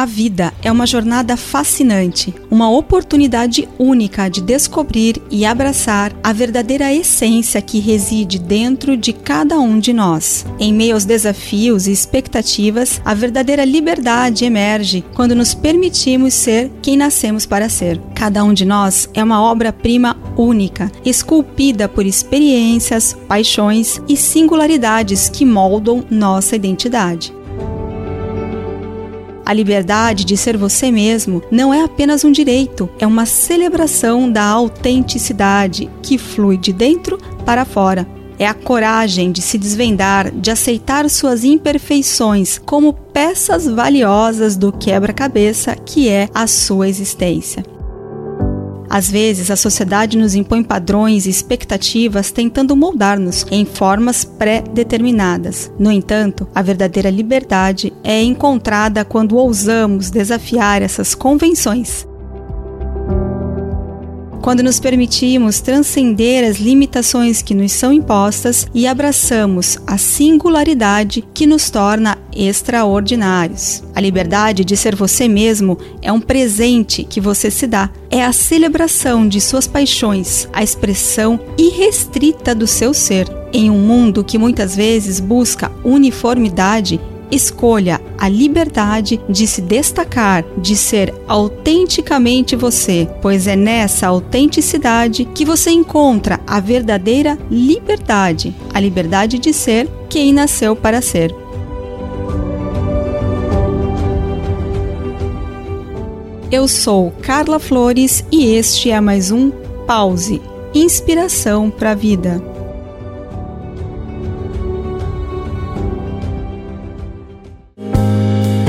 A vida é uma jornada fascinante, uma oportunidade única de descobrir e abraçar a verdadeira essência que reside dentro de cada um de nós. Em meio aos desafios e expectativas, a verdadeira liberdade emerge quando nos permitimos ser quem nascemos para ser. Cada um de nós é uma obra-prima única, esculpida por experiências, paixões e singularidades que moldam nossa identidade. A liberdade de ser você mesmo não é apenas um direito, é uma celebração da autenticidade que flui de dentro para fora. É a coragem de se desvendar, de aceitar suas imperfeições como peças valiosas do quebra-cabeça que é a sua existência. Às vezes, a sociedade nos impõe padrões e expectativas tentando moldar-nos em formas pré-determinadas. No entanto, a verdadeira liberdade é encontrada quando ousamos desafiar essas convenções quando nos permitimos transcender as limitações que nos são impostas e abraçamos a singularidade que nos torna extraordinários. A liberdade de ser você mesmo é um presente que você se dá. É a celebração de suas paixões, a expressão irrestrita do seu ser. Em um mundo que muitas vezes busca uniformidade Escolha a liberdade de se destacar, de ser autenticamente você, pois é nessa autenticidade que você encontra a verdadeira liberdade, a liberdade de ser quem nasceu para ser. Eu sou Carla Flores e este é mais um Pause Inspiração para a Vida.